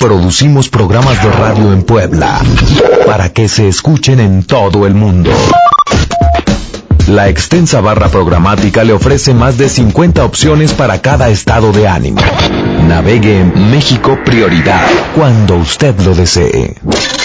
producimos programas de radio en Puebla para que se escuchen en todo el mundo. La extensa barra programática le ofrece más de 50 opciones para cada estado de ánimo. Navegue en México Prioridad cuando usted lo desee.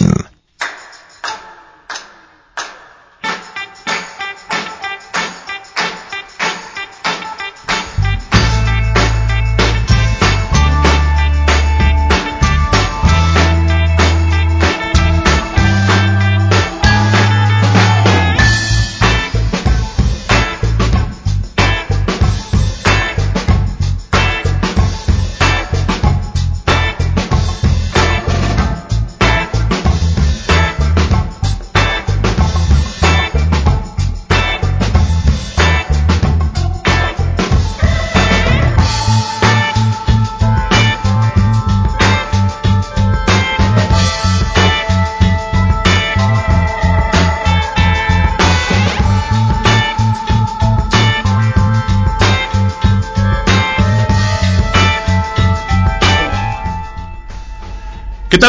¿Qué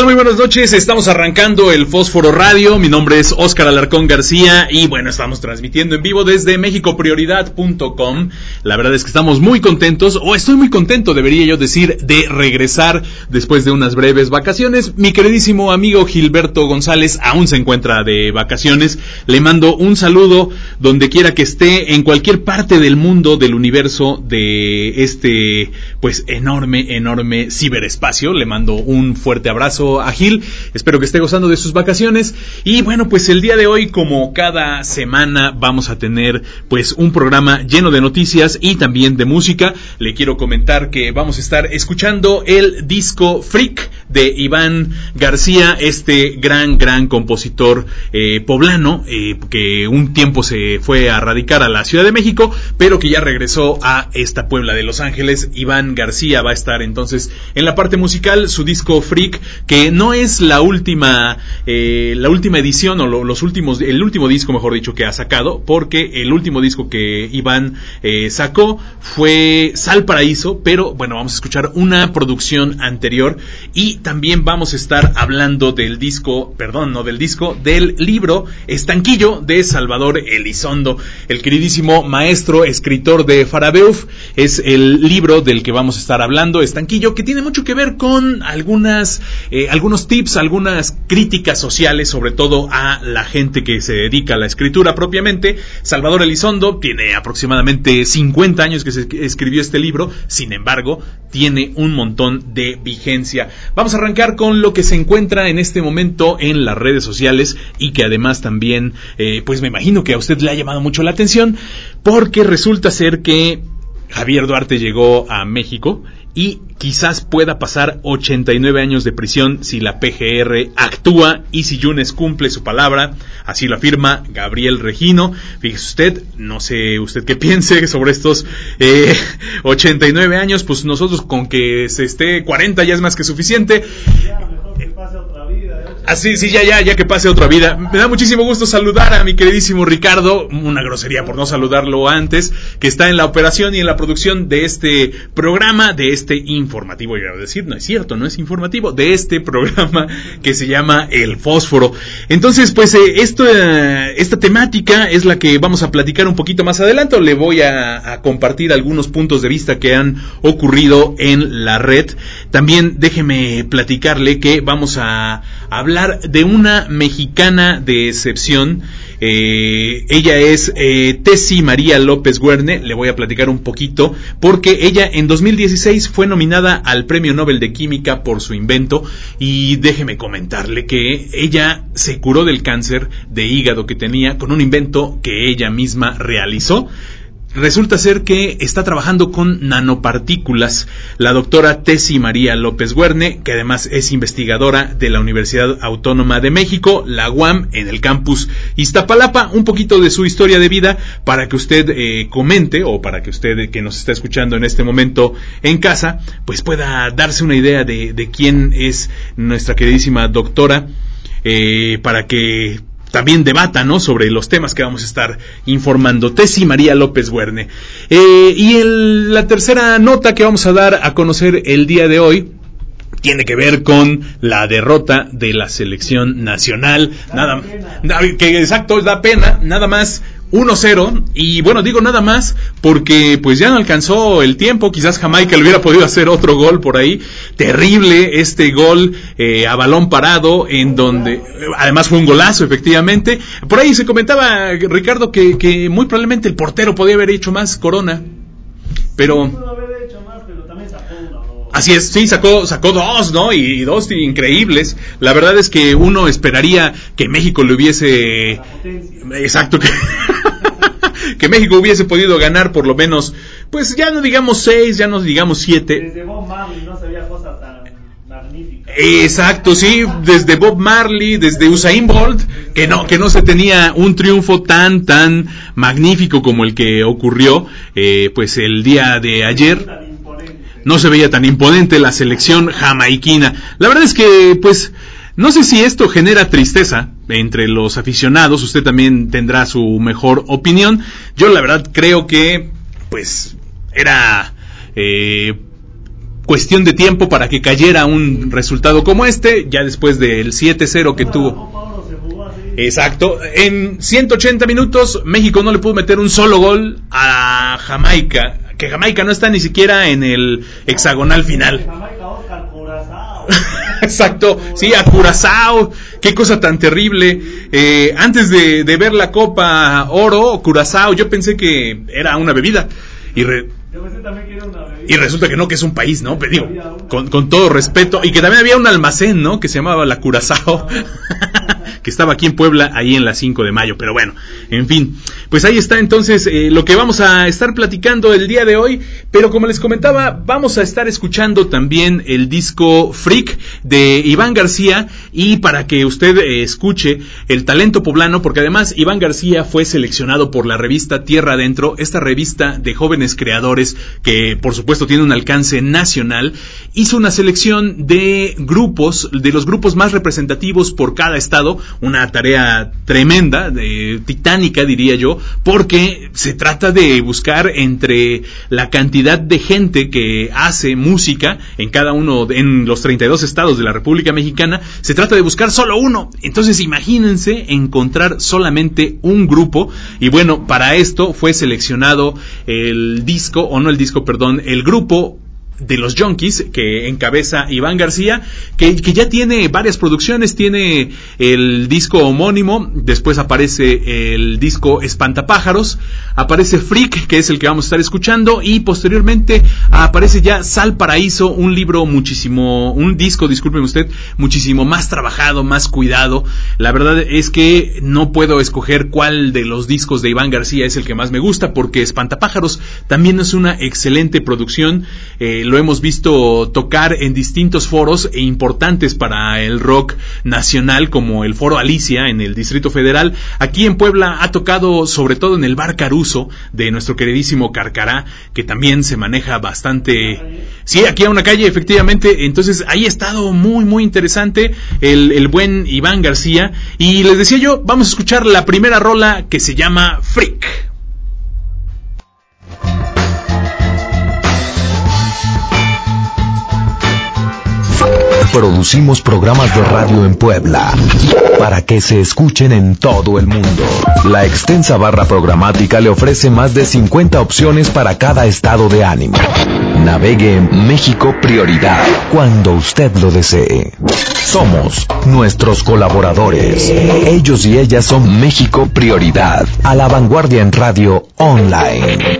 Muy buenas noches. Estamos arrancando el Fósforo Radio. Mi nombre es Óscar Alarcón García y bueno, estamos transmitiendo en vivo desde mexicoprioridad.com. La verdad es que estamos muy contentos, o estoy muy contento, debería yo decir, de regresar después de unas breves vacaciones. Mi queridísimo amigo Gilberto González aún se encuentra de vacaciones. Le mando un saludo donde quiera que esté, en cualquier parte del mundo, del universo, de este, pues, enorme, enorme ciberespacio. Le mando un fuerte abrazo a Gil. Espero que esté gozando de sus vacaciones. Y bueno, pues el día de hoy, como cada semana, vamos a tener pues un programa lleno de noticias y también de música. Le quiero comentar que vamos a estar escuchando el disco Freak de Iván García, este gran, gran compositor eh, poblano eh, que un tiempo se fue a radicar a la Ciudad de México, pero que ya regresó a esta Puebla de Los Ángeles. Iván García va a estar entonces en la parte musical, su disco Freak que no es la última, eh, la última edición o los últimos, el último disco, mejor dicho, que ha sacado, porque el último disco que Iván eh, sacó fue Sal Paraíso, pero bueno, vamos a escuchar una producción anterior y también vamos a estar hablando del disco, perdón, no del disco, del libro Estanquillo de Salvador Elizondo, el queridísimo maestro, escritor de Farabeuf, es el libro del que vamos a estar hablando, Estanquillo, que tiene mucho que ver con algunas eh, algunos tips, algunas críticas sociales, sobre todo a la gente que se dedica a la escritura propiamente. Salvador Elizondo tiene aproximadamente 50 años que se escribió este libro, sin embargo, tiene un montón de vigencia. Vamos a arrancar con lo que se encuentra en este momento en las redes sociales y que además también, eh, pues me imagino que a usted le ha llamado mucho la atención, porque resulta ser que Javier Duarte llegó a México y quizás pueda pasar 89 años de prisión si la PGR actúa y si Yunes cumple su palabra, así lo afirma Gabriel Regino. Fíjese usted, no sé usted qué piense sobre estos 89 eh, años, pues nosotros con que se esté 40 ya es más que suficiente. Así, sí, ya, ya, ya que pase otra vida. Me da muchísimo gusto saludar a mi queridísimo Ricardo, una grosería por no saludarlo antes, que está en la operación y en la producción de este programa, de este informativo, a decir, no es cierto, no es informativo, de este programa que se llama El Fósforo. Entonces, pues, eh, esto, eh, esta temática es la que vamos a platicar un poquito más adelante. Le voy a compartir algunos puntos de vista que han ocurrido en la red. También déjeme platicarle que vamos a hablar de una mexicana de excepción. Eh, ella es eh, María López Guerne, le voy a platicar un poquito, porque ella en 2016 fue nominada al Premio Nobel de Química por su invento. Y déjeme comentarle que ella se curó del cáncer de hígado que tenía con un invento que ella misma realizó resulta ser que está trabajando con nanopartículas la doctora Tessie María López Guerne, que además es investigadora de la Universidad Autónoma de México, la UAM, en el campus Iztapalapa. Un poquito de su historia de vida para que usted eh, comente o para que usted que nos está escuchando en este momento en casa, pues pueda darse una idea de, de quién es nuestra queridísima doctora. Eh, para que también debata ¿no? sobre los temas que vamos a estar informando. Tessy María López Guerne. Eh, y el, la tercera nota que vamos a dar a conocer el día de hoy tiene que ver con la derrota de la selección nacional. Nada, que exacto, da pena, nada más 1-0 y bueno, digo nada más porque pues ya no alcanzó el tiempo, quizás Jamaica le hubiera podido hacer otro gol por ahí, terrible este gol eh, a balón parado en donde además fue un golazo efectivamente, por ahí se comentaba Ricardo que, que muy probablemente el portero podía haber hecho más Corona, pero... Así es, sí, sacó, sacó dos, ¿no? Y, dos increíbles. La verdad es que uno esperaría que México le hubiese... Exacto, que... que México hubiese podido ganar por lo menos, pues ya no digamos seis, ya no digamos siete. Desde Bob Marley no se veía cosa tan magnífica. Exacto, sí, desde Bob Marley, desde Usain Bolt, que no, que no se tenía un triunfo tan, tan magnífico como el que ocurrió, eh, pues el día de ayer no se veía tan imponente la selección jamaiquina. La verdad es que, pues, no sé si esto genera tristeza entre los aficionados, usted también tendrá su mejor opinión. Yo la verdad creo que, pues, era eh, cuestión de tiempo para que cayera un resultado como este, ya después del 7-0 que tuvo. Exacto. En 180 minutos, México no le pudo meter un solo gol a Jamaica que Jamaica no está ni siquiera en el hexagonal final. Exacto, sí, a Curazao, qué cosa tan terrible. Eh, antes de, ver la Copa Oro, Curazao, yo pensé que era una bebida. Y, y resulta que no, que es un país, ¿no? Pero con, con todo respeto. Y que también había un almacén, ¿no? Que se llamaba la Curazao. que estaba aquí en Puebla, ahí en la 5 de mayo. Pero bueno, en fin, pues ahí está entonces eh, lo que vamos a estar platicando el día de hoy. Pero como les comentaba, vamos a estar escuchando también el disco Freak de Iván García y para que usted eh, escuche el talento poblano, porque además Iván García fue seleccionado por la revista Tierra Adentro, esta revista de jóvenes creadores que por supuesto tiene un alcance nacional, hizo una selección de grupos, de los grupos más representativos por cada estado, una tarea tremenda, de, titánica diría yo, porque se trata de buscar entre la cantidad de gente que hace música en cada uno, en los 32 estados de la República Mexicana, se trata de buscar solo uno. Entonces imagínense encontrar solamente un grupo y bueno, para esto fue seleccionado el disco, o no el disco, perdón, el grupo de los Junkies que encabeza Iván García, que, ya tiene varias producciones, tiene el disco homónimo, después aparece el disco Espantapájaros, aparece Freak, que es el que vamos a estar escuchando, y posteriormente aparece ya Sal Paraíso, un libro muchísimo, un disco, disculpen usted, muchísimo más trabajado, más cuidado. La verdad es que no puedo escoger cuál de los discos de Iván García es el que más me gusta, porque Espantapájaros también es una excelente producción. Eh, lo hemos visto tocar en distintos foros e importantes para el rock nacional, como el Foro Alicia en el Distrito Federal. Aquí en Puebla ha tocado sobre todo en el Bar Caruso de nuestro queridísimo Carcará, que también se maneja bastante. Sí, aquí a una calle, efectivamente. Entonces ahí ha estado muy, muy interesante el, el buen Iván García. Y les decía yo, vamos a escuchar la primera rola que se llama Freak. Producimos programas de radio en Puebla para que se escuchen en todo el mundo. La extensa barra programática le ofrece más de 50 opciones para cada estado de ánimo. Navegue en México Prioridad cuando usted lo desee. Somos nuestros colaboradores. Ellos y ellas son México Prioridad, a la vanguardia en radio online.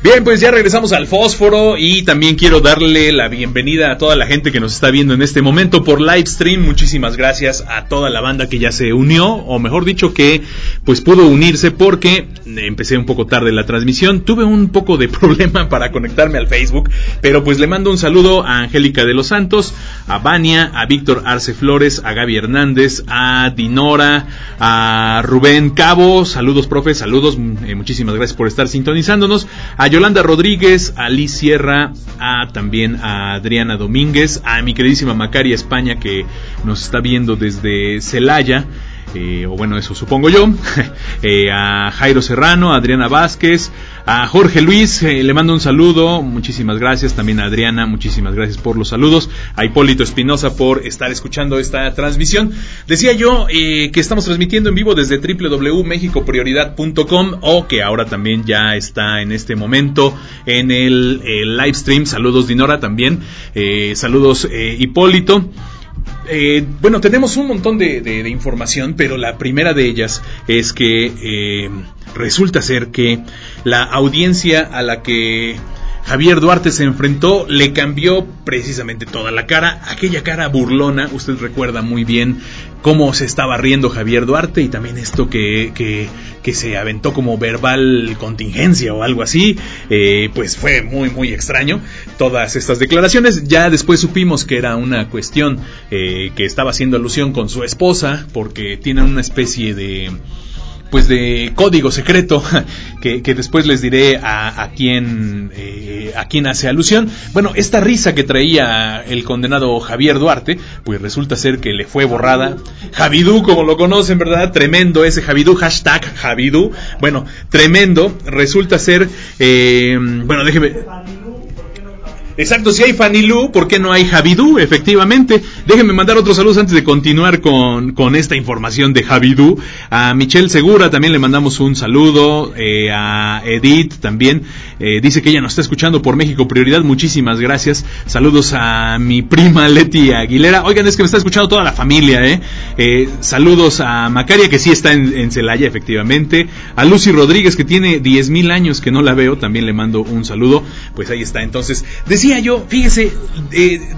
Bien, pues ya regresamos al fósforo y también quiero darle la bienvenida a toda la gente que nos está viendo en este momento por live stream. Muchísimas gracias a toda la banda que ya se unió, o mejor dicho que pues pudo unirse porque empecé un poco tarde la transmisión. Tuve un poco de problema para conectarme al Facebook, pero pues le mando un saludo a Angélica de los Santos, a Vania, a Víctor Arce Flores, a Gaby Hernández, a Dinora, a Rubén Cabo. Saludos, profe, saludos. Eh, muchísimas gracias por estar sintonizándonos. A Yolanda Rodríguez, a Liz Sierra, a también a Adriana Domínguez, a mi queridísima Macaria España que nos está viendo desde Celaya. Eh, o bueno, eso supongo yo, eh, a Jairo Serrano, a Adriana Vázquez, a Jorge Luis, eh, le mando un saludo, muchísimas gracias, también a Adriana, muchísimas gracias por los saludos, a Hipólito Espinosa por estar escuchando esta transmisión. Decía yo que estamos transmitiendo en vivo desde www.mexicoprioridad.com o que ahora también ya está en este momento en el, live stream. Saludos Dinora también, saludos Hipólito. Eh, bueno, tenemos un montón de, información, pero la primera de ellas es que eh, resulta ser que la audiencia a la que Javier Duarte se enfrentó, le cambió precisamente toda la cara, aquella cara burlona, usted recuerda muy bien cómo se estaba riendo Javier Duarte y también esto que, que, se aventó como verbal contingencia o algo así, eh, pues fue muy muy extraño todas estas declaraciones. Ya después supimos que era una cuestión eh, que estaba haciendo alusión con su esposa porque tienen una especie de pues de código secreto que, después les diré a, a quién eh, a quién hace alusión. Bueno, esta risa que traía el condenado Javier Duarte, pues resulta ser que le fue borrada. Javidú, como lo conocen, ¿verdad? Tremendo ese Javidú, hashtag Javidú. Bueno, tremendo. Resulta ser, eh, bueno, déjeme. Exacto, si hay Fanilú, ¿por qué no hay Javidú? Efectivamente. Déjenme mandar otros saludos antes de continuar con, con esta información de Javidú. A Michelle Segura también le mandamos un saludo. Eh, a Edith también. Eh, dice que ella nos está escuchando por México Prioridad. Muchísimas gracias. Saludos a mi prima Leti Aguilera. Oigan, es que me está escuchando toda la familia, ¿eh? eh saludos a Macaria, que sí está en, Celaya, efectivamente. A Lucy Rodríguez, que tiene 10.000 años que no la veo. También le mando un saludo. Pues ahí está. Entonces, decía yo, fíjese,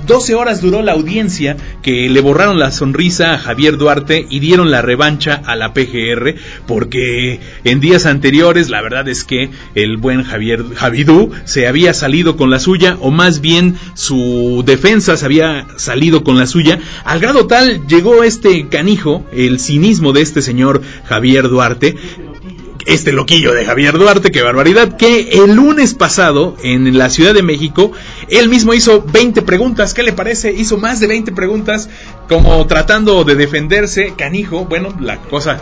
12 horas duró la audiencia que le borraron la sonrisa a Javier Duarte y dieron la revancha a la PGR porque en días anteriores la verdad es que el buen Javier Javidú se había salido con la suya o más bien su defensa se había salido con la suya. Al grado tal llegó este canijo, el cinismo de este señor Javier Duarte este loquillo de Javier Duarte, qué barbaridad, que el lunes pasado en la Ciudad de México, él mismo hizo 20 preguntas, ¿qué le parece? Hizo más de 20 preguntas como tratando de defenderse, canijo, bueno, la cosa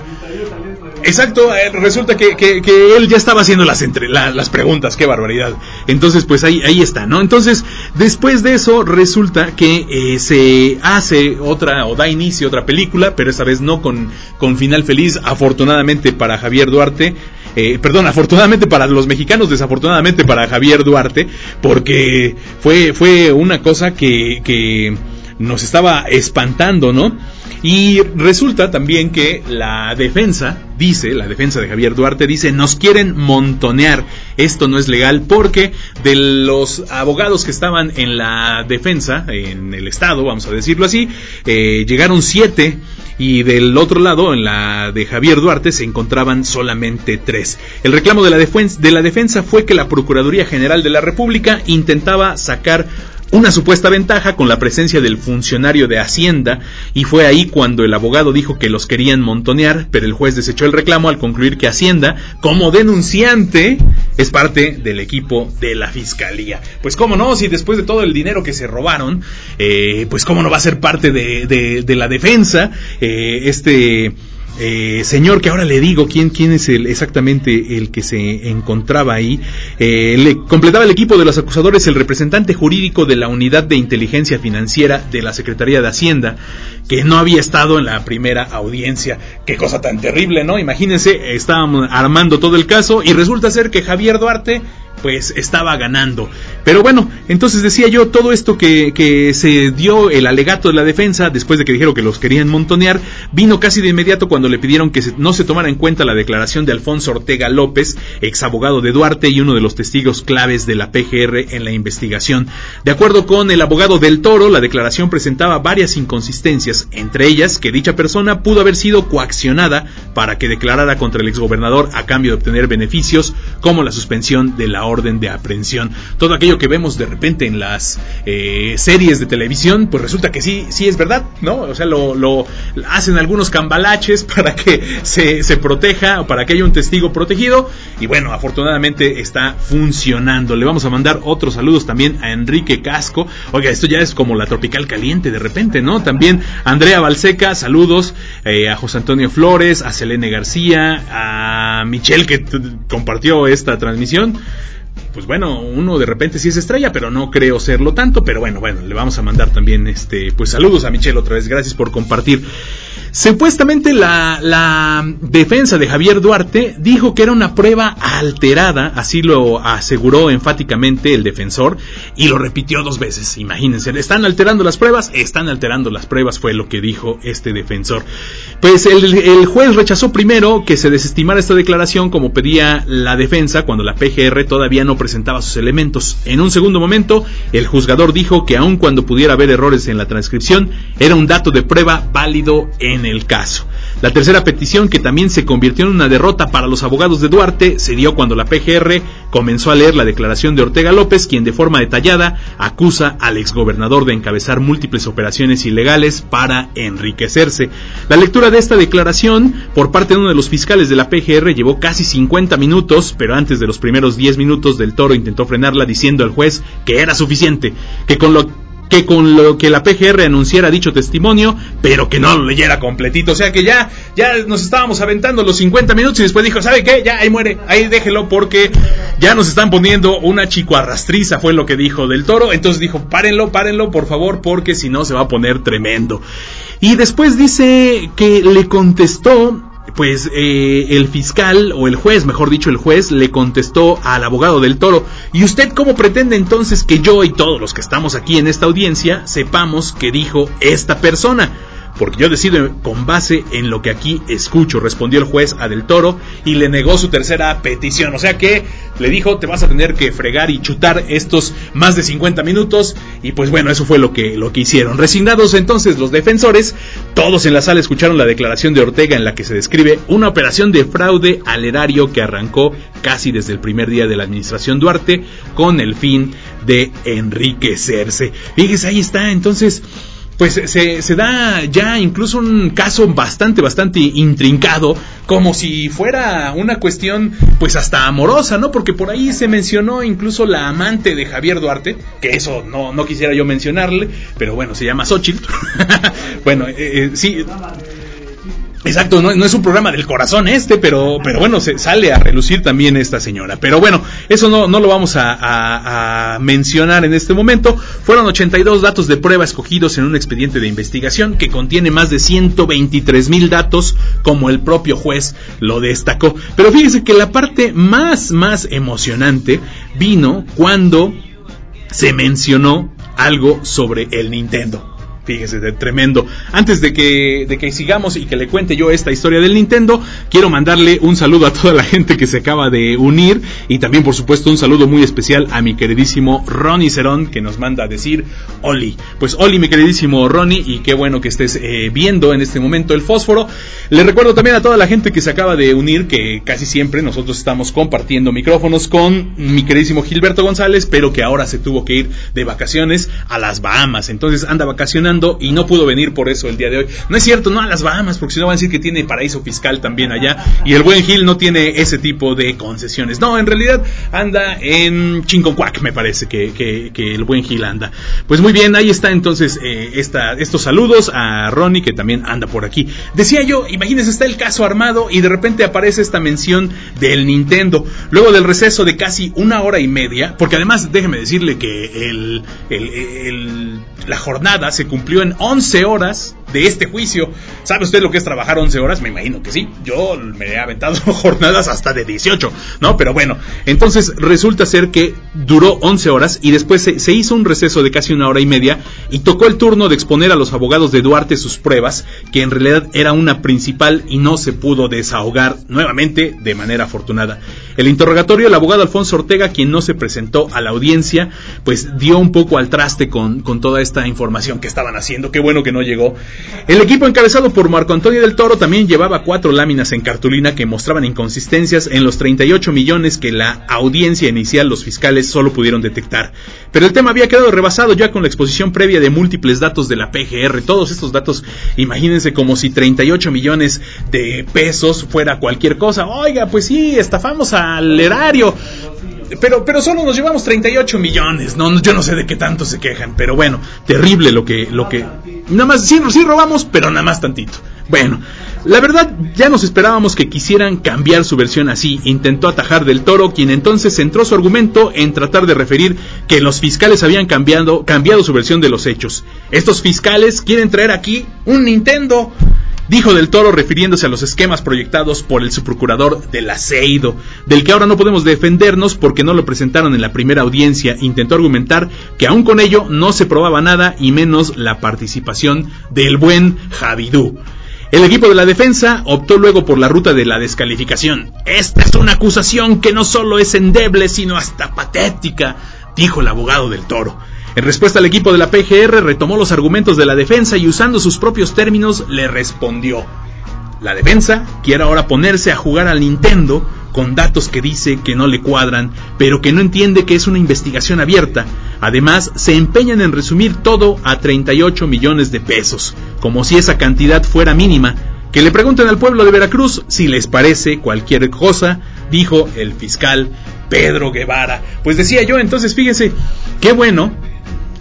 Exacto, eh, resulta que, que, él ya estaba haciendo las, entre, las preguntas, qué barbaridad. Entonces, pues ahí, ahí está, ¿no? Entonces, después de eso, resulta que eh, se hace otra, o da inicio otra película, pero esta vez no con, con final feliz, afortunadamente para Javier Duarte. Eh, perdón, afortunadamente para los mexicanos, desafortunadamente para Javier Duarte, porque fue, fue una cosa que, que nos estaba espantando, ¿no? Y resulta también que la defensa dice, la defensa de Javier Duarte dice, nos quieren montonear. Esto no es legal porque de los abogados que estaban en la defensa, en el Estado, vamos a decirlo así, eh, llegaron siete y del otro lado, en la de Javier Duarte, se encontraban solamente tres. El reclamo de la, de la defensa fue que la Procuraduría General de la República intentaba sacar una supuesta ventaja con la presencia del funcionario de Hacienda y fue ahí cuando el abogado dijo que los querían montonear, pero el juez desechó el reclamo al concluir que Hacienda, como denunciante, es parte del equipo de la Fiscalía. Pues cómo no, si después de todo el dinero que se robaron, eh, pues cómo no va a ser parte de, de, la defensa, eh, este eh, señor que ahora le digo quién, quién es el, exactamente el que se encontraba ahí, eh, le completaba el equipo de los acusadores el representante jurídico de la Unidad de Inteligencia Financiera de la Secretaría de Hacienda, que no había estado en la primera audiencia. Qué cosa tan terrible, ¿no? Imagínense, estábamos armando todo el caso y resulta ser que Javier Duarte pues estaba ganando. Pero bueno, entonces decía yo, todo esto que, que, se dio el alegato de la defensa, después de que dijeron que los querían montonear, vino casi de inmediato cuando le pidieron que no se tomara en cuenta la declaración de Alfonso Ortega López, ex abogado de Duarte y uno de los testigos claves de la PGR en la investigación. De acuerdo con el abogado del Toro, la declaración presentaba varias inconsistencias, entre ellas que dicha persona pudo haber sido coaccionada para que declarara contra el exgobernador a cambio de obtener beneficios como la suspensión de la orden de aprehensión. Todo aquello que vemos de repente en las eh, series de televisión, pues resulta que sí, sí es verdad, ¿no? O sea, lo, lo hacen algunos cambalaches para que se, se proteja o para que haya un testigo protegido. Y bueno, afortunadamente está funcionando. Le vamos a mandar otros saludos también a Enrique Casco. Oiga, esto ya es como la tropical caliente de repente, ¿no? También Andrea Balseca, saludos. Eh, a José Antonio Flores, a Selene García, a Michelle que compartió esta transmisión pues bueno, uno de repente sí es estrella, pero no creo serlo tanto, pero bueno, bueno, le vamos a mandar también este, pues saludos a Michelle otra vez, gracias por compartir. Supuestamente la, defensa de Javier Duarte dijo que era una prueba alterada, así lo aseguró enfáticamente el defensor, y lo repitió dos veces, imagínense, están alterando las pruebas, están alterando las pruebas, fue lo que dijo este defensor. Pues el, el juez rechazó primero que se desestimara esta declaración como pedía la defensa cuando la PGR todavía no presentaba sus elementos. En un segundo momento, el juzgador dijo que aun cuando pudiera haber errores en la transcripción, era un dato de prueba válido en el caso. La tercera petición, que también se convirtió en una derrota para los abogados de Duarte, se dio cuando la PGR comenzó a leer la declaración de Ortega López, quien de forma detallada acusa al exgobernador de encabezar múltiples operaciones ilegales para enriquecerse. La lectura de esta declaración por parte de uno de los fiscales de la PGR llevó casi 50 minutos, pero antes de los primeros 10 minutos del toro intentó frenarla diciendo al juez que era suficiente, que con lo que con lo que la PGR anunciara dicho testimonio, pero que no lo leyera completito. O sea que ya, ya nos estábamos aventando los 50 minutos y después dijo, ¿sabe qué? Ya ahí muere, ahí déjelo porque ya nos están poniendo una chico arrastriza, fue lo que dijo del toro. Entonces dijo, párenlo, párenlo, por favor, porque si no se va a poner tremendo. Y después dice que le contestó pues eh, el fiscal o el juez, mejor dicho el juez, le contestó al abogado del toro, ¿y usted cómo pretende entonces que yo y todos los que estamos aquí en esta audiencia sepamos que dijo esta persona? Porque yo decido con base en lo que aquí escucho, respondió el juez a Del Toro y le negó su tercera petición. O sea que le dijo, te vas a tener que fregar y chutar estos más de 50 minutos. Y pues bueno, eso fue lo que, lo que hicieron. Resignados entonces los defensores, todos en la sala escucharon la declaración de Ortega en la que se describe una operación de fraude al erario que arrancó casi desde el primer día de la administración Duarte con el fin de enriquecerse. Fíjese, ahí está entonces pues se, se, da ya incluso un caso bastante, bastante intrincado, como si fuera una cuestión pues hasta amorosa, ¿no? Porque por ahí se mencionó incluso la amante de Javier Duarte, que eso no, no quisiera yo mencionarle, pero bueno, se llama Xochitl. bueno, eh, eh, sí. Exacto, no, es un programa del corazón este, pero, pero bueno, se sale a relucir también esta señora. Pero bueno, eso no, no lo vamos a, mencionar en este momento. Fueron 82 datos de prueba escogidos en un expediente de investigación que contiene más de 123 mil datos, como el propio juez lo destacó. Pero fíjense que la parte más, más emocionante vino cuando se mencionó algo sobre el Nintendo. Fíjese, de tremendo. Antes de que, de que sigamos y que le cuente yo esta historia del Nintendo, quiero mandarle un saludo a toda la gente que se acaba de unir y también, por supuesto, un saludo muy especial a mi queridísimo Ronnie Cerón que nos manda a decir Oli. Pues Oli, mi queridísimo Ronnie, y qué bueno que estés eh, viendo en este momento el fósforo. Le recuerdo también a toda la gente que se acaba de unir que casi siempre nosotros estamos compartiendo micrófonos con mi queridísimo Gilberto González, pero que ahora se tuvo que ir de vacaciones a las Bahamas. Entonces anda vacacionando y no pudo venir por eso el día de hoy. No es cierto, no a las Bahamas, porque si no van a decir que tiene paraíso fiscal también allá y el buen Gil no tiene ese tipo de concesiones. No, en realidad anda en Chinconcuac, me parece que, que, el buen Gil anda. Pues muy bien, ahí está entonces eh, esta, estos saludos a Ronnie que también anda por aquí. Decía yo, imagínense, está el caso armado y de repente aparece esta mención del Nintendo. Luego del receso de casi una hora y media, porque además déjeme decirle que el, la jornada se cumplió en 11 horas de este juicio. ¿Sabe usted lo que es trabajar 11 horas? Me imagino que sí. Yo me he aventado jornadas hasta de 18, ¿no? Pero bueno, entonces resulta ser que duró 11 horas y después se, hizo un receso de casi una hora y media y tocó el turno de exponer a los abogados de Duarte sus pruebas, que en realidad era una principal y no se pudo desahogar nuevamente de manera afortunada. El interrogatorio, el abogado Alfonso Ortega, quien no se presentó a la audiencia, pues dio un poco al traste con, con toda esta información que estaban haciendo. Qué bueno que no llegó. El equipo encabezado por Marco Antonio del Toro también llevaba cuatro láminas en cartulina que mostraban inconsistencias en los 38 millones que la audiencia inicial los fiscales solo pudieron detectar. Pero el tema había quedado rebasado ya con la exposición previa de múltiples datos de la PGR. Todos estos datos, imagínense como si 38 millones de pesos fuera cualquier cosa. Oiga, pues sí, estafamos al erario. Pero, pero solo nos llevamos 38 millones. No, yo no sé de qué tanto se quejan. Pero bueno, terrible lo que, lo que. Nada más, sí, sí robamos, pero nada más tantito. Bueno, la verdad ya nos esperábamos que quisieran cambiar su versión así. Intentó atajar del toro, quien entonces centró su argumento en tratar de referir que los fiscales habían cambiado, cambiado su versión de los hechos. Estos fiscales quieren traer aquí un Nintendo dijo del Toro refiriéndose a los esquemas proyectados por el subprocurador del Aceido, del que ahora no podemos defendernos porque no lo presentaron en la primera audiencia. Intentó argumentar que aún con ello no se probaba nada y menos la participación del buen Javidú. El equipo de la defensa optó luego por la ruta de la descalificación. Esta es una acusación que no solo es endeble, sino hasta patética, dijo el abogado del toro. En respuesta al equipo de la PGR retomó los argumentos de la defensa y usando sus propios términos le respondió. La defensa quiere ahora ponerse a jugar al Nintendo con datos que dice que no le cuadran, pero que no entiende que es una investigación abierta. Además, se empeñan en resumir todo a 38 millones de pesos, como si esa cantidad fuera mínima. Que le pregunten al pueblo de Veracruz si les parece cualquier cosa, dijo el fiscal Pedro Guevara. Pues decía yo, entonces fíjense, qué bueno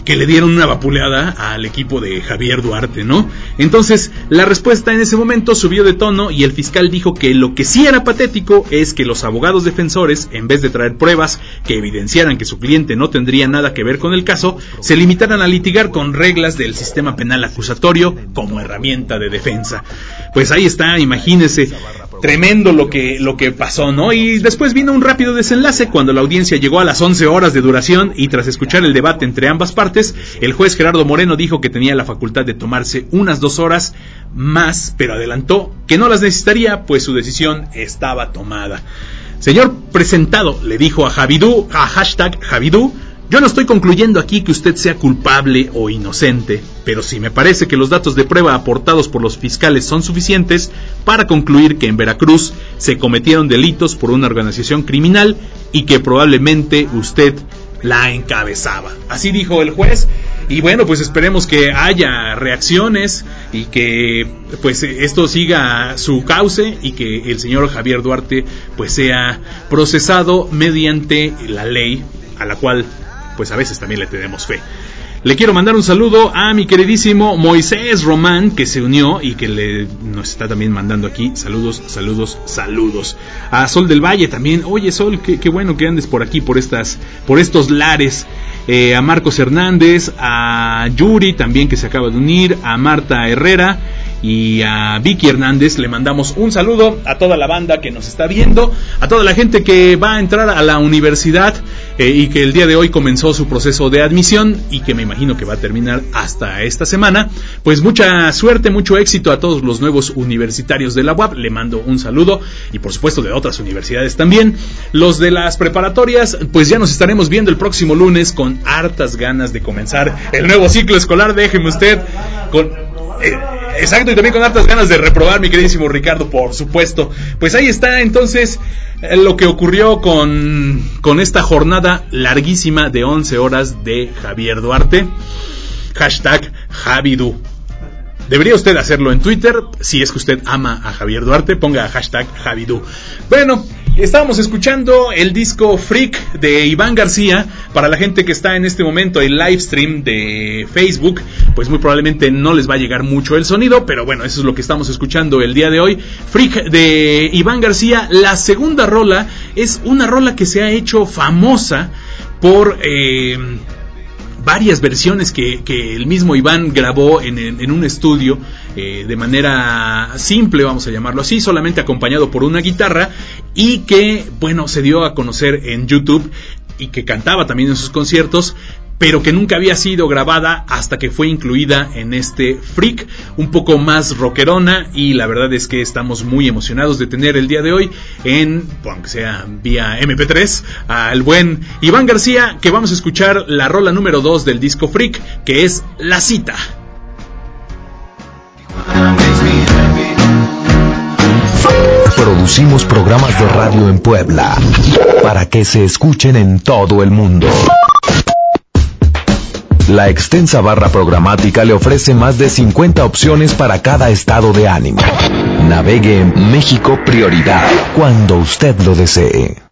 que le dieron una vapuleada al equipo de Javier Duarte, ¿no? Entonces, la respuesta en ese momento subió de tono y el fiscal dijo que lo que sí era patético es que los abogados defensores, en vez de traer pruebas que evidenciaran que su cliente no tendría nada que ver con el caso, se limitaran a litigar con reglas del sistema penal acusatorio como herramienta de defensa. Pues ahí está, imagínese, tremendo lo que, lo que pasó, ¿no? Y después vino un rápido desenlace cuando la audiencia llegó a las 11 horas de duración y tras escuchar el debate entre ambas partes, el juez Gerardo Moreno dijo que tenía la facultad de tomarse unas dos horas más, pero adelantó que no las necesitaría, pues su decisión estaba tomada. Señor presentado, le dijo a Javidú, a hashtag Javidú, yo no estoy concluyendo aquí que usted sea culpable o inocente, pero sí me parece que los datos de prueba aportados por los fiscales son suficientes para concluir que en Veracruz se cometieron delitos por una organización criminal y que probablemente usted la encabezaba. Así dijo el juez. Y bueno, pues esperemos que haya reacciones y que pues esto siga su cauce y que el señor Javier Duarte pues sea procesado mediante la ley a la cual pues a veces también le tenemos fe. Le quiero mandar un saludo a mi queridísimo Moisés Román, que se unió y que le, nos está también mandando aquí saludos, saludos, saludos. A Sol del Valle también. Oye, Sol, qué, bueno que andes por aquí, por estas, por estos lares. Eh, a Marcos Hernández, a Yuri también que se acaba de unir, a Marta Herrera y a Vicky Hernández le mandamos un saludo a toda la banda que nos está viendo, a toda la gente que va a entrar a la universidad eh, y que el día de hoy comenzó su proceso de admisión y que me imagino que va a terminar hasta esta semana. Pues mucha suerte, mucho éxito a todos los nuevos universitarios de la UAP. Le mando un saludo y por supuesto de otras universidades también. Los de las preparatorias, pues ya nos estaremos viendo el próximo lunes con hartas ganas de comenzar el nuevo ciclo escolar. Déjeme usted con... Eh, Exacto, y también con hartas ganas de reprobar, mi queridísimo Ricardo, por supuesto. Pues ahí está entonces eh, lo que ocurrió con, con esta jornada larguísima de 11 horas de Javier Duarte. Hashtag Javidú. Debería usted hacerlo en Twitter, si es que usted ama a Javier Duarte, ponga hashtag Javidú. Bueno, estábamos escuchando el disco Freak de Iván García. Para la gente que está en este momento en live stream de Facebook, pues muy probablemente no les va a llegar mucho el sonido, pero bueno, eso es lo que estamos escuchando el día de hoy. Freak de Iván García, la segunda rola es una rola que se ha hecho famosa por... Eh, varias versiones que, el mismo Iván grabó en, un estudio eh, de manera simple, vamos a llamarlo así, solamente acompañado por una guitarra y que, bueno, se dio a conocer en YouTube y que cantaba también en sus conciertos pero que nunca había sido grabada hasta que fue incluida en este Freak, un poco más rockerona y la verdad es que estamos muy emocionados de tener el día de hoy en, aunque sea vía MP3, al buen Iván García, que vamos a escuchar la rola número 2 del disco Freak, que es La Cita. Producimos programas de radio en Puebla para que se escuchen en todo el mundo. La extensa barra programática le ofrece más de 50 opciones para cada estado de ánimo. Navegue en México Prioridad cuando usted lo desee.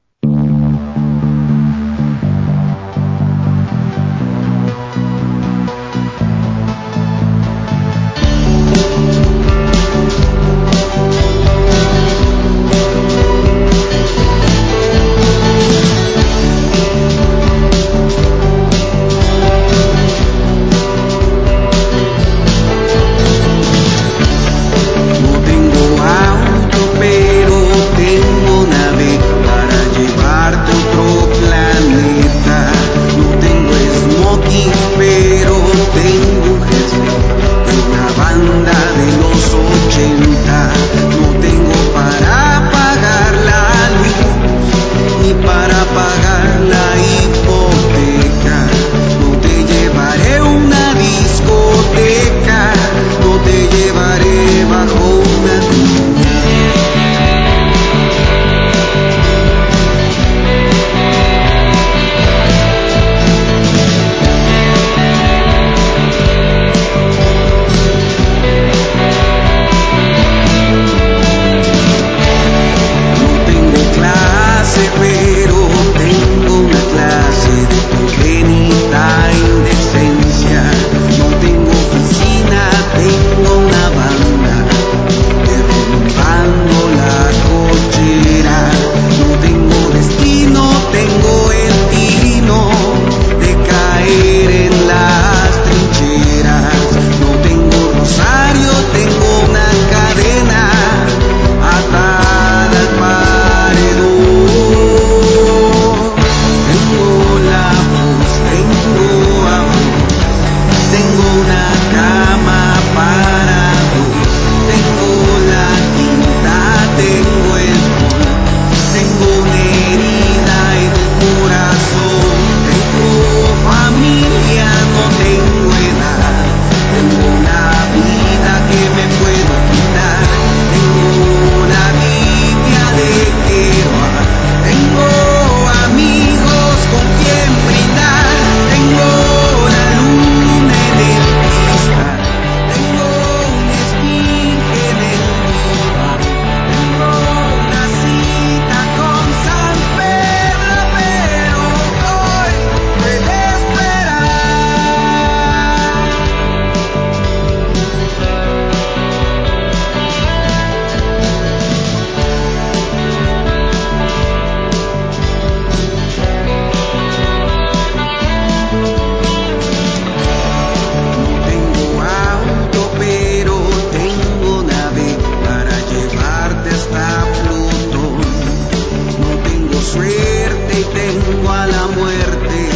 suerte y tengo a la muerte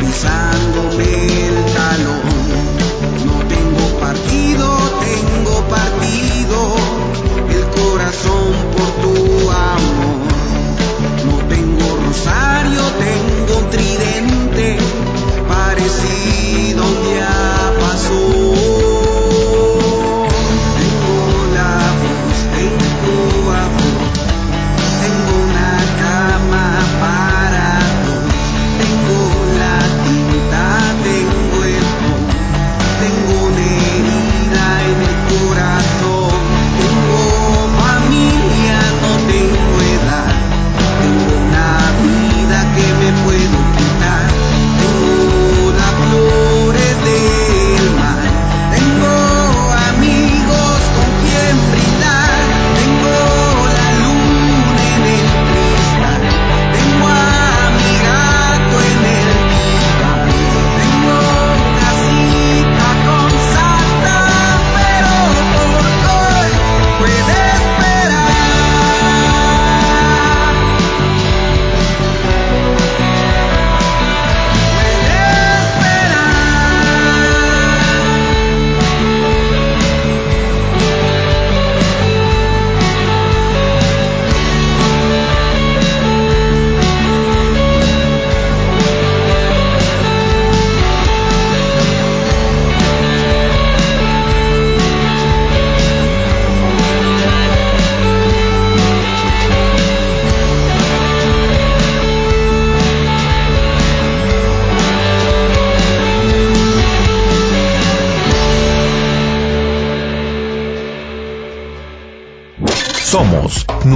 pisándome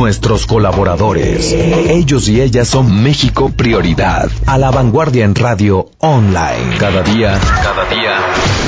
nuestros colaboradores. Ellos y ellas son México Prioridad, a la vanguardia en radio online. Cada día, cada día,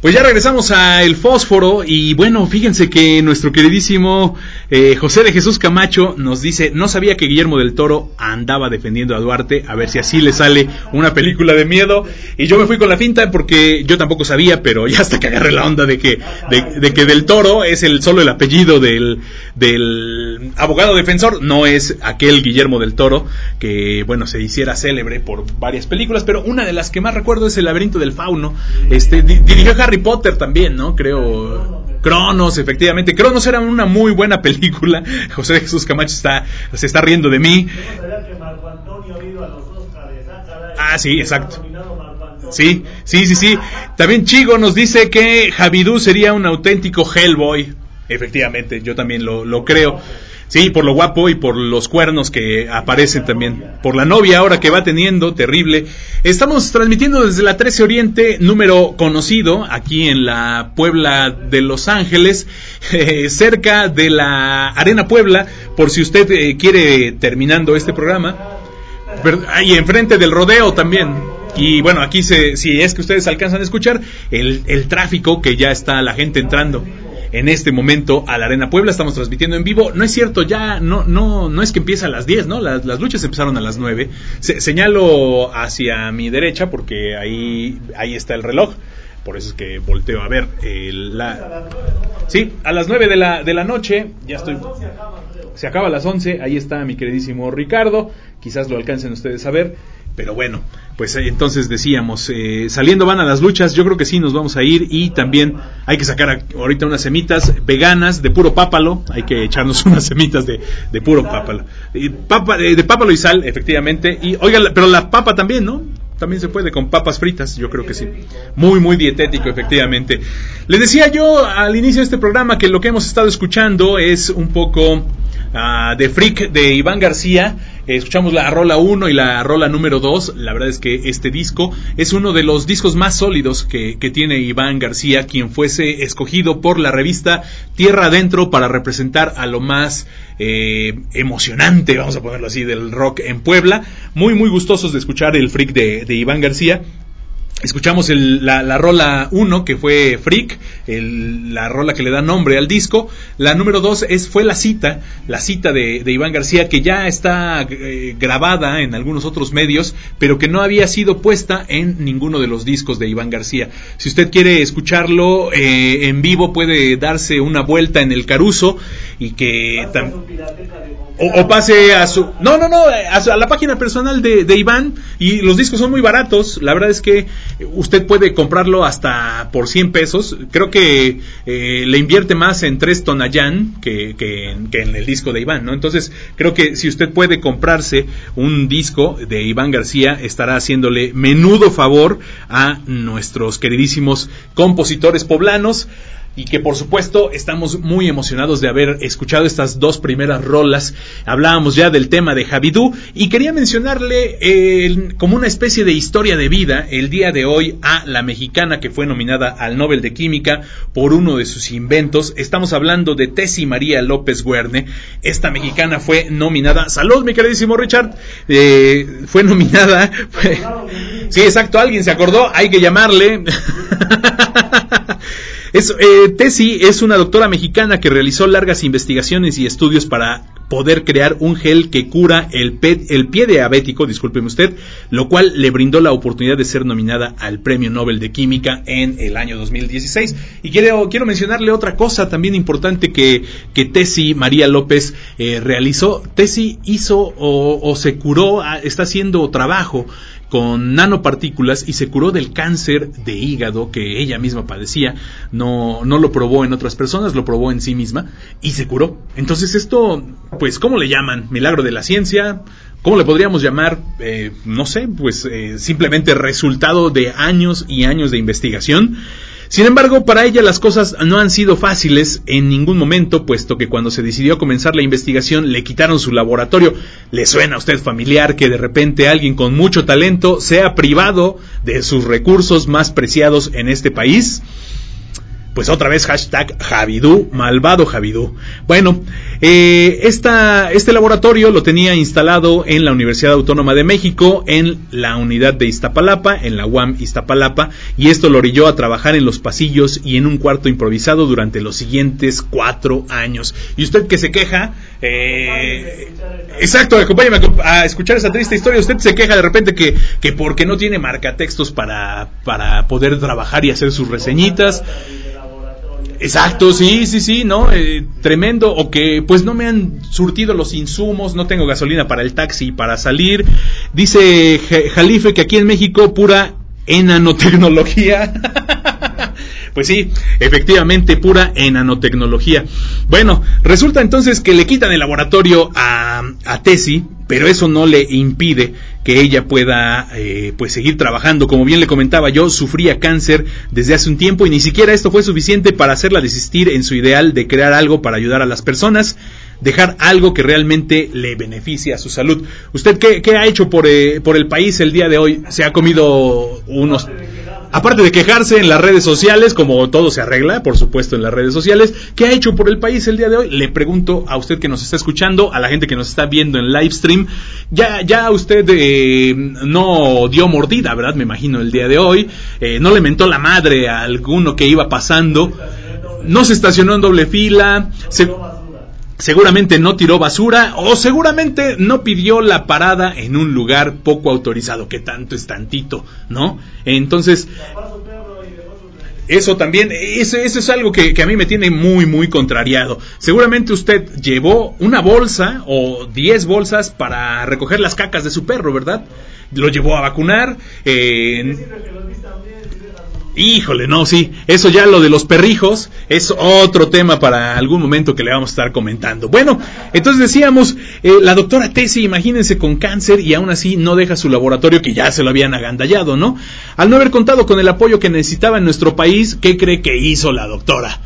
Pues ya regresamos a El Fósforo y bueno, fíjense que nuestro queridísimo eh, José de Jesús Camacho nos dice, no sabía que Guillermo del Toro andaba defendiendo a Duarte, a ver si así le sale una película de miedo. Y yo me fui con la finta porque yo tampoco sabía, pero ya hasta que agarré la onda de que, de, de que del Toro es el solo el apellido del, del abogado defensor, no es aquel Guillermo del Toro que bueno se hiciera célebre por varias películas, pero una de las que más recuerdo es El laberinto del fauno. Este di- dirigió Harry Potter también, ¿no? Creo Cronos, efectivamente. Cronos era una muy buena película. José Jesús Camacho está, se está riendo de mí. Ah, sí, exacto. Sí, sí, sí, sí. También Chigo nos dice que Javidú sería un auténtico Hellboy. Efectivamente, yo también lo, lo creo. Sí, por lo guapo y por los cuernos que aparecen también. Por la novia ahora que va teniendo, terrible. Estamos transmitiendo desde la 13 Oriente, número conocido, aquí en la Puebla de Los Ángeles, eh, cerca de la Arena Puebla, por si usted eh, quiere, terminando este programa. Y enfrente del rodeo también. Y bueno, aquí se, si es que ustedes alcanzan a escuchar el, el tráfico que ya está la gente entrando en este momento a la Arena Puebla. Estamos transmitiendo en vivo. No es cierto, ya no, no, no es que empieza a las 10, ¿no? Las, las luchas empezaron a las 9. Se- señalo hacia mi derecha porque ahí, ahí está el reloj. Por eso es que volteo a ver el- la... Sí, a las 9 de la, de la noche. Ya estoy... Se acaba a las 11, ahí está mi queridísimo Ricardo, quizás lo alcancen ustedes a ver, pero bueno, pues eh, entonces decíamos, eh, saliendo van a las luchas, yo creo que sí nos vamos a ir y también hay que sacar ahorita unas semitas veganas de puro pápalo, hay que echarnos unas semitas de, de puro pápalo, Y papa, eh, de pápalo y sal, efectivamente, y oiga, la- pero la papa también, ¿no? También se puede con papas fritas, yo creo que sí. Muy, muy dietético, efectivamente. Les decía yo al inicio de este programa que lo que hemos estado escuchando es un poco ah, de Freak de Iván García. Eh, escuchamos la rola 1 y la rola número 2. La verdad es que este disco es uno de los discos más sólidos que, que tiene Iván García, quien fuese escogido por la revista Tierra Adentro para representar a lo más eh, emocionante, vamos a ponerlo así, del rock en Puebla. Muy, muy gustosos de escuchar el Freak de, de Iván García. Escuchamos el- la, la rola 1, que fue Freak, el- la rola que le da nombre al disco. La número 2 es, fue la cita, la cita de, de Iván García, que ya está eh, grabada en algunos otros medios, pero que no había sido puesta en ninguno de los discos de Iván García. Si usted quiere escucharlo eh, en vivo, puede darse una vuelta en el Caruso y que... o, o pase a su... No, no, no, a, su- a la página personal de, de Iván y los discos son muy baratos. La verdad es que usted puede comprarlo hasta por 100 pesos. Creo que eh, le invierte más en tres Tonayán que, que en el disco de Iván, ¿no? Entonces creo que si usted puede comprarse un disco de Iván García, estará haciéndole menudo favor a nuestros queridísimos compositores poblanos y que por supuesto estamos muy emocionados de haber escuchado estas dos primeras rolas. Hablábamos ya del tema de Javidú y quería mencionarle eh, como una especie de historia de vida el día de hoy a la mexicana que fue nominada al Nobel de Química por uno de sus inventos. Estamos hablando de Tessie María López Guerne. Esta mexicana fue nominada. Salud, mi queridísimo Richard. Eh, fue nominada. sí, exacto. Alguien se acordó. Hay que llamarle. Es, eh, Tessie es una doctora mexicana que realizó largas investigaciones y estudios para poder crear un gel que cura el, pe- el pie diabético, discúlpeme usted, lo cual le brindó la oportunidad de ser nominada al Premio Nobel de Química en el año 2016. Y quiero, mencionarle otra cosa también importante que, que María López eh, realizó. Tessie hizo o, o se curó, ah, está haciendo trabajo con nanopartículas y se curó del cáncer de hígado que ella misma padecía. No, no lo probó en otras personas, lo probó en sí misma y se curó. Entonces esto, pues, ¿cómo le llaman? Milagro de la ciencia. ¿Cómo le podríamos llamar? Eh, no sé, pues eh, simplemente resultado de años y años de investigación. Sin embargo, para ella las cosas no han sido fáciles en ningún momento, puesto que cuando se decidió comenzar la investigación le quitaron su laboratorio. ¿Le suena a usted familiar que de repente alguien con mucho talento sea privado de sus recursos más preciados en este país? Pues otra vez hashtag Javidú, malvado Javidú. Bueno, eh, esta, este laboratorio lo tenía instalado en la Universidad Autónoma de México, en la unidad de Iztapalapa, en la UAM Iztapalapa, y esto lo orilló a trabajar en los pasillos y en un cuarto improvisado durante los siguientes cuatro años. Y usted que se queja, eh, exacto, acompáñame a escuchar esa triste historia. Usted se queja de repente que, que porque no tiene marcatextos para, para poder trabajar y hacer sus reseñitas. Exacto, sí, sí, sí, ¿no? Eh, tremendo, o que pues no me han surtido los insumos, no tengo gasolina para el taxi para salir. Dice Jalife que aquí en México pura enanotecnología. Pues sí, efectivamente, pura enanotecnología. Bueno, resulta entonces que le quitan el laboratorio a, a Tesi, pero eso no le impide que ella pueda eh, pues seguir trabajando. Como bien le comentaba yo, sufría cáncer desde hace un tiempo y ni siquiera esto fue suficiente para hacerla desistir en su ideal de crear algo para ayudar a las personas dejar algo que realmente le beneficie a su salud. ¿Usted qué, qué ha hecho por, eh, por el país el día de hoy? ¿Se ha comido unos aparte de quejarse en las redes sociales, como todo se arregla, por supuesto, en las redes sociales, ¿qué ha hecho por el país el día de hoy? Le pregunto a usted que nos está escuchando, a la gente que nos está viendo en live stream, ya, ya usted eh, no dio mordida, ¿verdad? Me imagino el día de hoy, eh, no le mentó la madre a alguno que iba pasando, no se estacionó en doble fila, se, seguramente no tiró basura o seguramente no pidió la parada en un lugar poco autorizado, que tanto es tantito, ¿no? Entonces, eso también, eso, eso es algo que, que, a mí me tiene muy, muy contrariado. Seguramente usted llevó una bolsa o 10 bolsas para recoger las cacas de su perro, ¿verdad? Lo llevó a vacunar. Eh, Híjole, no, sí, eso ya lo de los perrijos es otro tema para algún momento que le vamos a estar comentando. Bueno, entonces decíamos, eh, la doctora Tessie, imagínense con cáncer y aún así no deja su laboratorio que ya se lo habían agandallado, ¿no? Al no haber contado con el apoyo que necesitaba en nuestro país, ¿qué cree que hizo la doctora?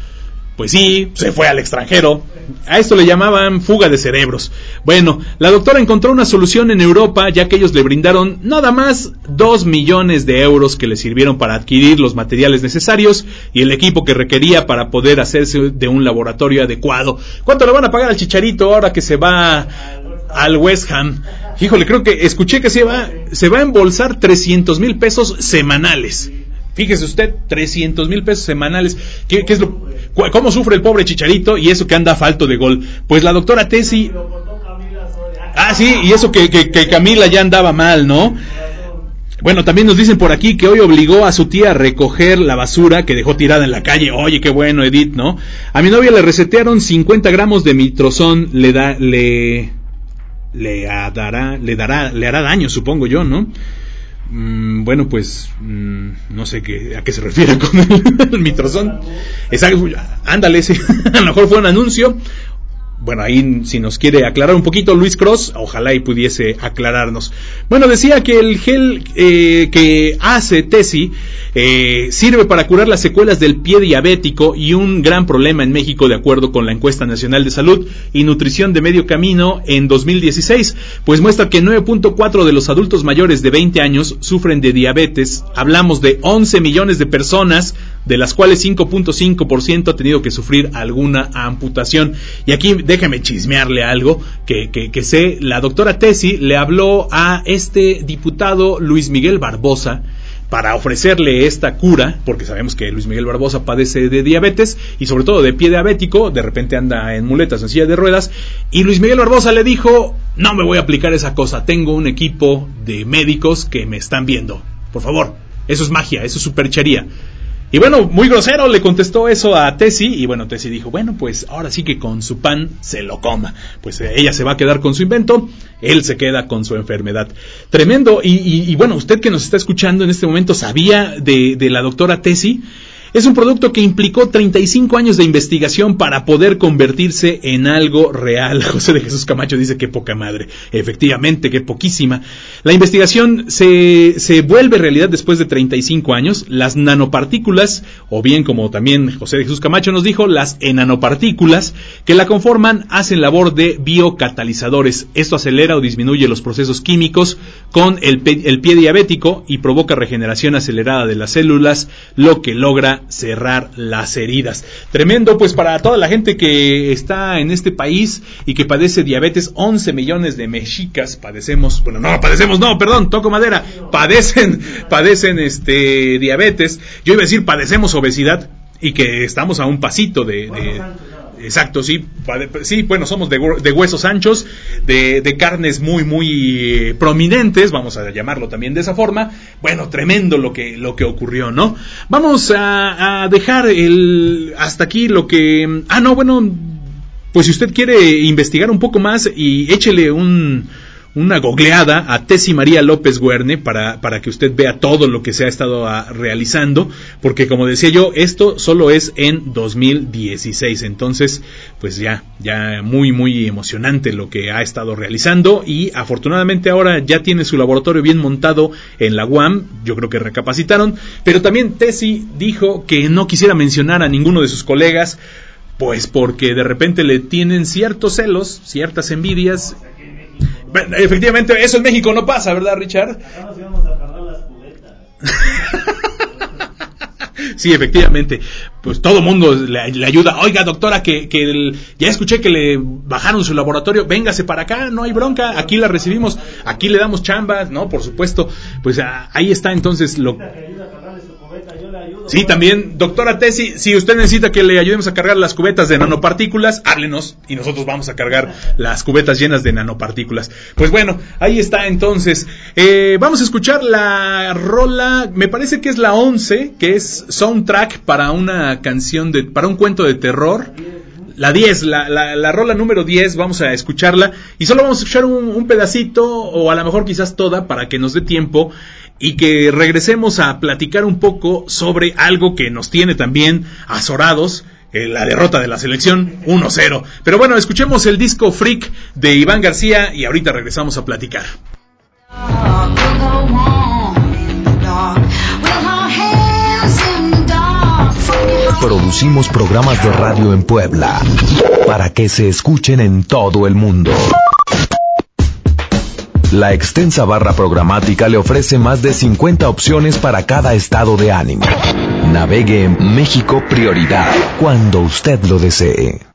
Pues sí, se fue al extranjero. A esto le llamaban fuga de cerebros. Bueno, la doctora encontró una solución en Europa ya que ellos le brindaron nada más dos millones de euros que le sirvieron para adquirir los materiales necesarios y el equipo que requería para poder hacerse de un laboratorio adecuado. ¿Cuánto le van a pagar al chicharito ahora que se va al West Ham? Híjole, creo que escuché que se va, se va a embolsar 300 mil pesos semanales. Fíjese usted, 300 mil pesos semanales. ¿Qué, ¿Qué, es lo, ¿Cómo sufre el pobre Chicharito? Y eso que anda falto de gol. Pues la doctora Tesi. Ah, sí, y eso que, que, que Camila ya andaba mal, ¿no? Bueno, también nos dicen por aquí que hoy obligó a su tía a recoger la basura que dejó tirada en la calle. Oye, qué bueno, Edith, ¿no? A mi novia le resetearon 50 gramos de mitrozón, le da, le, le dará, le dará, le hará daño, supongo yo, ¿no? Mm, bueno, pues mm, no sé qué, a qué se refiere con el, el mitrozón. Exacto, ándale, sí. a lo mejor fue un anuncio bueno, ahí si nos quiere aclarar un poquito Luis Cross, ojalá y pudiese aclararnos. Bueno, decía que el gel eh, que hace Tesi eh, sirve para curar las secuelas del pie diabético y un gran problema en México de acuerdo con la encuesta nacional de salud y nutrición de medio camino en 2016, pues muestra que 9.4 de los adultos mayores de 20 años sufren de diabetes. Hablamos de 11 millones de personas de las cuales 5.5% ha tenido que sufrir alguna amputación. Y aquí déjeme chismearle algo que, que, que sé, la doctora Tesi le habló a este diputado Luis Miguel Barbosa, para ofrecerle esta cura, porque sabemos que Luis Miguel Barbosa padece de diabetes y sobre todo de pie diabético, de repente anda en muletas, en silla de ruedas, y Luis Miguel Barbosa le dijo, no me voy a aplicar esa cosa, tengo un equipo de médicos que me están viendo, por favor, eso es magia, eso es superchería. Y bueno, muy grosero le contestó eso a Tessie y bueno, Tessie dijo, bueno, pues ahora sí que con su pan se lo coma. Pues eh, ella se va a quedar con su invento, él se queda con su enfermedad. Tremendo. Y, y- bueno, usted que nos está escuchando en este momento sabía de, de la doctora Tessie. Es un producto que implicó 35 años de investigación para poder convertirse en algo real. José de Jesús Camacho dice que poca madre. Efectivamente, que poquísima. La investigación se, se vuelve realidad después de 35 años. Las nanopartículas, o bien como también José de Jesús Camacho nos dijo, las enanopartículas que la conforman hacen labor de biocatalizadores. Esto acelera o disminuye los procesos químicos con el, el pie diabético y provoca regeneración acelerada de las células, lo que logra cerrar las heridas. Tremendo, pues para toda la gente que está en este país y que padece diabetes, 11 millones de mexicas padecemos, bueno, no, padecemos, no, perdón, toco madera, padecen, padecen este diabetes. Yo iba a decir padecemos obesidad y que estamos a un pasito de, de- Exacto, sí, sí, bueno, somos de, de huesos anchos, de, de carnes muy, muy eh, prominentes, vamos a llamarlo también de esa forma. Bueno, tremendo lo que, lo que ocurrió, ¿no? Vamos a, a dejar el, hasta aquí lo que, ah, no, bueno, pues si usted quiere investigar un poco más y échele un, una googleada a Tessie María López Guerne para, para que usted vea todo lo que se ha estado ah, realizando, porque como decía yo, esto solo es en 2016, entonces pues ya, ya muy, muy emocionante lo que ha estado realizando y afortunadamente ahora ya tiene su laboratorio bien montado en la UAM, yo creo que recapacitaron, pero también Tessie dijo que no quisiera mencionar a ninguno de sus colegas, pues porque de repente le tienen ciertos celos, ciertas envidias. Efectivamente, eso en México no pasa, ¿verdad, Richard? Sí, efectivamente. Pues todo mundo le, le ayuda. Oiga, doctora, que, que el- ya escuché que le bajaron su laboratorio. Véngase para acá, no hay bronca. Aquí la recibimos, aquí le damos chambas, ¿no? Por supuesto. Pues ah, ahí está entonces lo. Sí, también, doctora Tessi, si usted necesita que le ayudemos a cargar las cubetas de nanopartículas, háblenos y nosotros vamos a cargar las cubetas llenas de nanopartículas. Pues bueno, ahí está entonces. Eh, vamos a escuchar la rola, me parece que es la 11, que es soundtrack para una canción de, para un cuento de terror. La 10, la, la, la rola número 10, vamos a escucharla y solo vamos a escuchar un, un pedacito o a lo mejor quizás toda para que nos dé tiempo y que regresemos a platicar un poco sobre algo que nos tiene también azorados. eh, la derrota de la selección 1-0. Pero bueno, escuchemos el disco Freak de Iván García y ahorita regresamos a platicar. Producimos programas de radio en Puebla para que se escuchen en todo el mundo. La extensa barra programática le ofrece más de 50 opciones para cada estado de ánimo. Navegue en México Prioridad cuando usted lo desee.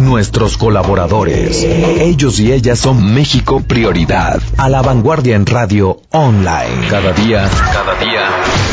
Nuestros colaboradores. Ellos y ellas son México Prioridad. A la vanguardia en radio online. Cada día, cada día.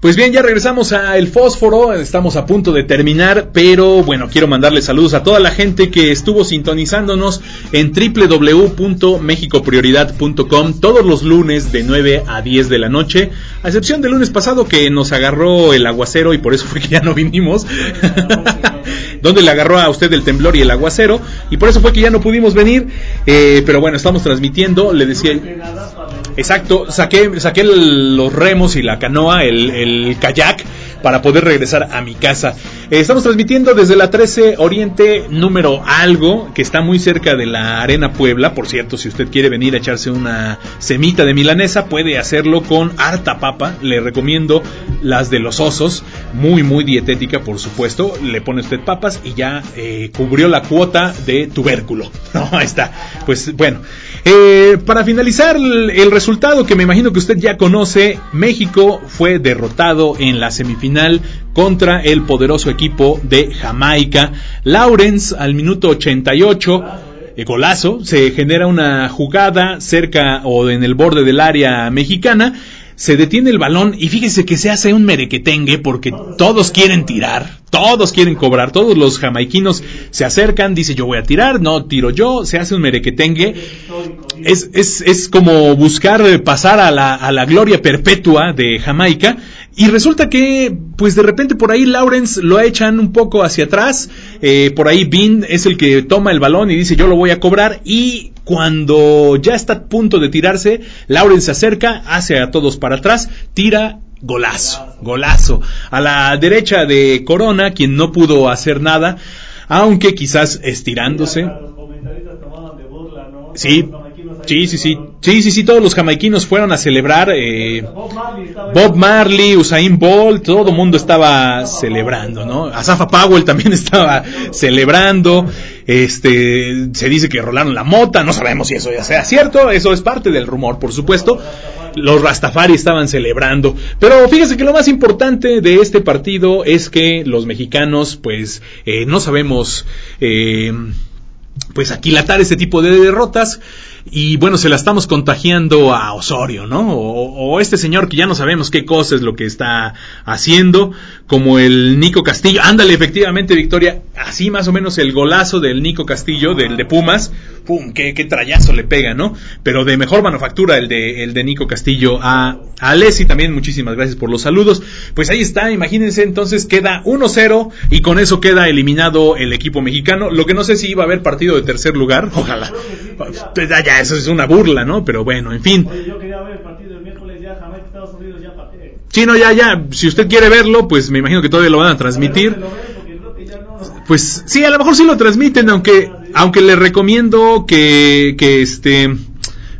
Pues bien, ya regresamos a El Fósforo, estamos a punto de terminar, pero bueno, quiero mandarle saludos a toda la gente que estuvo sintonizándonos en www.mexicoprioridad.com todos los lunes de 9 a 10 de la noche, a excepción del lunes pasado que nos agarró el aguacero y por eso fue que ya no vinimos, donde le agarró a usted el temblor y el aguacero y por eso fue que ya no pudimos venir, eh, pero bueno, estamos transmitiendo, le decía... Exacto, saqué, saqué los remos y la canoa, el, kayak, para poder regresar a mi casa. Eh, estamos transmitiendo desde la 13 Oriente número algo, que está muy cerca de la Arena Puebla. Por cierto, si usted quiere venir a echarse una semita de milanesa, puede hacerlo con harta papa. Le recomiendo las de los osos, muy, muy dietética, por supuesto. Le pone usted papas y ya eh, cubrió la cuota de tubérculo. No, ahí está. Pues bueno. Eh, para finalizar, el, resultado que me imagino que usted ya conoce, México fue derrotado en la semifinal contra el poderoso equipo de Jamaica. Lawrence al minuto 88. El golazo, se genera una jugada cerca o en el borde del área mexicana se detiene el balón y fíjese que se hace un merequetengue porque todos quieren tirar, todos quieren cobrar, todos los jamaiquinos se acercan, dice yo voy a tirar, no tiro yo, se hace un merequetengue. Es, es, es como buscar pasar a la, a la gloria perpetua de Jamaica. Y resulta que, pues de repente por ahí Lawrence lo echan un poco hacia atrás, eh, por ahí Bean es el que toma el balón y dice yo lo voy a cobrar y cuando ya está a punto de tirarse, Lawrence se acerca, hace a todos para atrás, tira golazo, golazo. A la derecha de Corona, quien no pudo hacer nada, aunque quizás estirándose. Sí, Sí, sí, sí. Sí, sí, todos los jamaiquinos fueron a celebrar. Eh, Bob Marley, Usain Bolt, todo el mundo estaba celebrando, ¿no? Asafa Powell también estaba celebrando. Este, se dice que rolaron la mota, no sabemos si eso ya sea cierto, eso es parte del rumor, por supuesto. Los Rastafari estaban celebrando. Pero fíjese que lo más importante de este partido es que los mexicanos, pues, eh, no sabemos, eh, pues aquilatar ese tipo de derrotas y bueno, se la estamos contagiando a Osorio, ¿no? O, este señor que ya no sabemos qué cosa es lo que está haciendo, como el Nico Castillo. Ándale, efectivamente, Victoria, así más o menos el golazo del Nico Castillo, del de Pumas, ¡pum! Qué, qué trayazo le pega, ¿no? Pero de mejor manufactura el de, el de Nico Castillo a, a Alessi también, muchísimas gracias por los saludos. Pues ahí está, imagínense, entonces queda 1-0 y con eso queda eliminado el equipo mexicano. Lo que no sé si iba a haber partido de tercer lugar, ojalá. Pues ya, eso es una burla, ¿no? Pero bueno, en fin. yo quería ver el partido del miércoles ya, jamás Estados Unidos ya Sí, no, ya, ya. Si usted quiere verlo, pues me imagino que todavía lo van a transmitir. Pues sí, a lo mejor sí lo transmiten, aunque, aunque le recomiendo que, que este,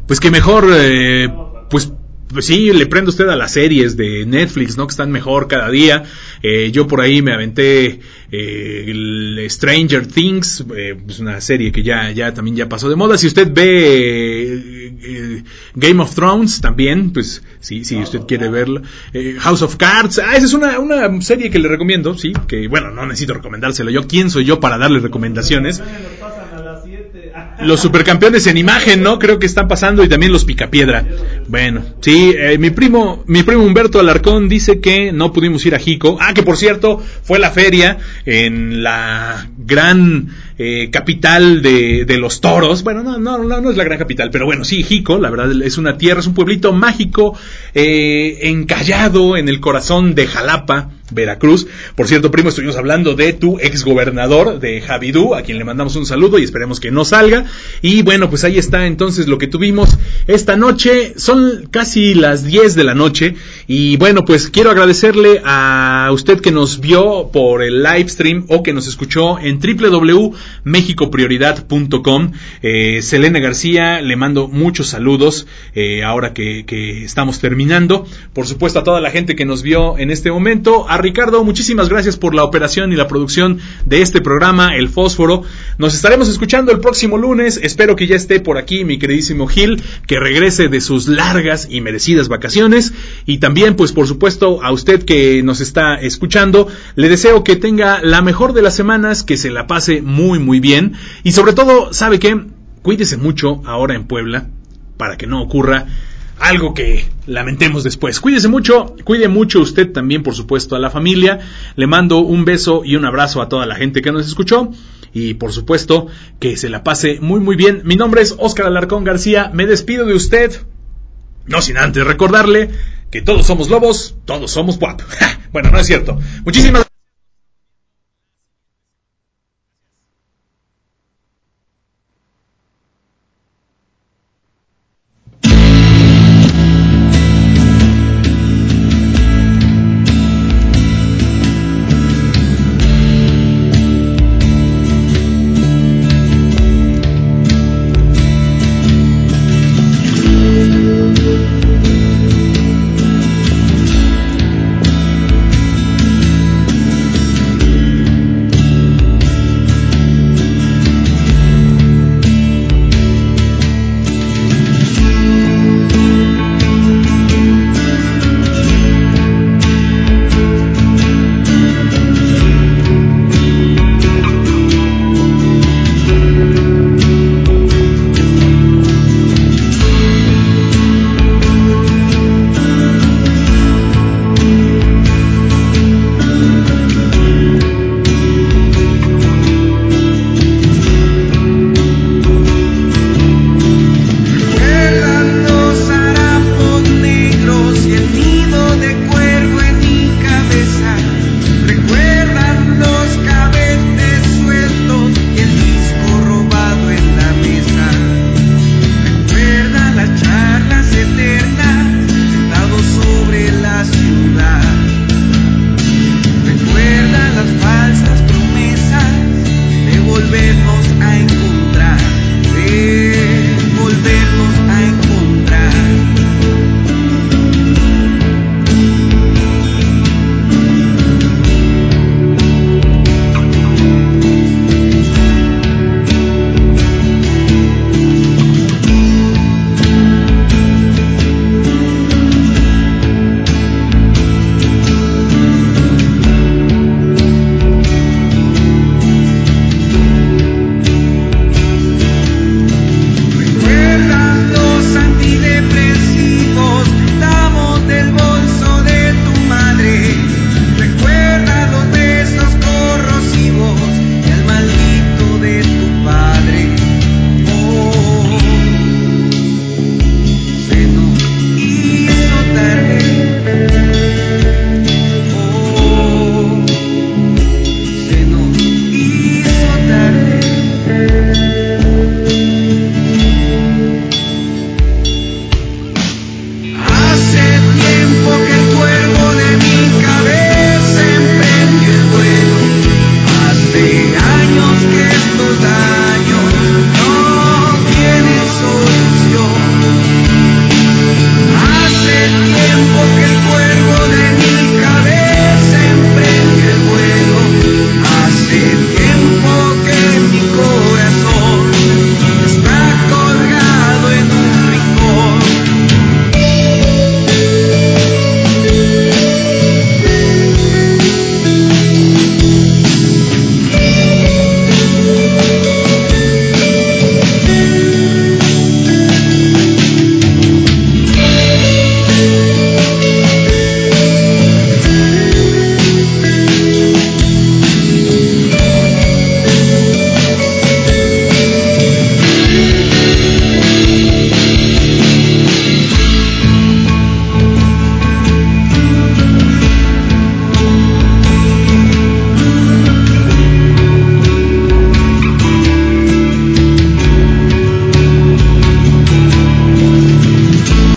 pues que mejor, eh, pues pues sí, le prende usted a las series de Netflix, ¿no? Que están mejor cada día. Eh, yo por ahí me aventé eh, el Stranger Things, eh, es una serie que ya, ya también ya pasó de moda. Si usted ve Game of Thrones también, pues sí, si usted quiere verlo. House of Cards, ah, esa es una, una serie que le recomiendo, sí, que bueno, no necesito recomendárselo yo. ¿Quién soy yo para darle recomendaciones? los supercampeones en imagen, ¿no? Creo que están pasando y también los Picapiedra. Bueno, sí, eh, mi primo, mi primo Humberto Alarcón dice que no pudimos ir a Jico. Ah, que por cierto, fue la feria en la gran eh, capital de, de, los toros. Bueno, no, no, no, es la gran capital, pero bueno, sí, Jico, la verdad es una tierra, es un pueblito mágico, eh, encallado en el corazón de Jalapa Veracruz. Por cierto, primo, estuvimos hablando de tu exgobernador de Javidú, a quien le mandamos un saludo y esperemos que no salga. Y bueno, pues ahí está entonces lo que tuvimos esta noche. Son casi las 10 de la noche Y bueno, pues quiero agradecerle a usted que nos vio por el live stream o que nos escuchó en www.mexicoprioridad.com. Eh, Selena García, le mando muchos saludos eh, ahora que, estamos terminando. Por supuesto a toda la gente que nos vio en este momento. Ricardo, muchísimas gracias por la operación y la producción de este programa, El Fósforo. Nos estaremos escuchando el próximo lunes. Espero que ya esté por aquí mi queridísimo Gil, que regrese de sus largas y merecidas vacaciones. Y también, pues por supuesto, a usted que nos está escuchando, le deseo que tenga la mejor de las semanas, que se la pase muy, muy bien. Y sobre todo, ¿sabe qué? Cuídese mucho ahora en Puebla, para que no ocurra algo que lamentemos después. Cuídese mucho, cuide mucho usted también, por supuesto, a la familia. Le mando un beso y un abrazo a toda la gente que nos escuchó. Y por supuesto, que se la pase muy muy bien. Mi nombre es Óscar Alarcón García. Me despido de usted. No sin antes recordarle que todos somos lobos, todos somos guapos. bueno, no es cierto. Muchísimas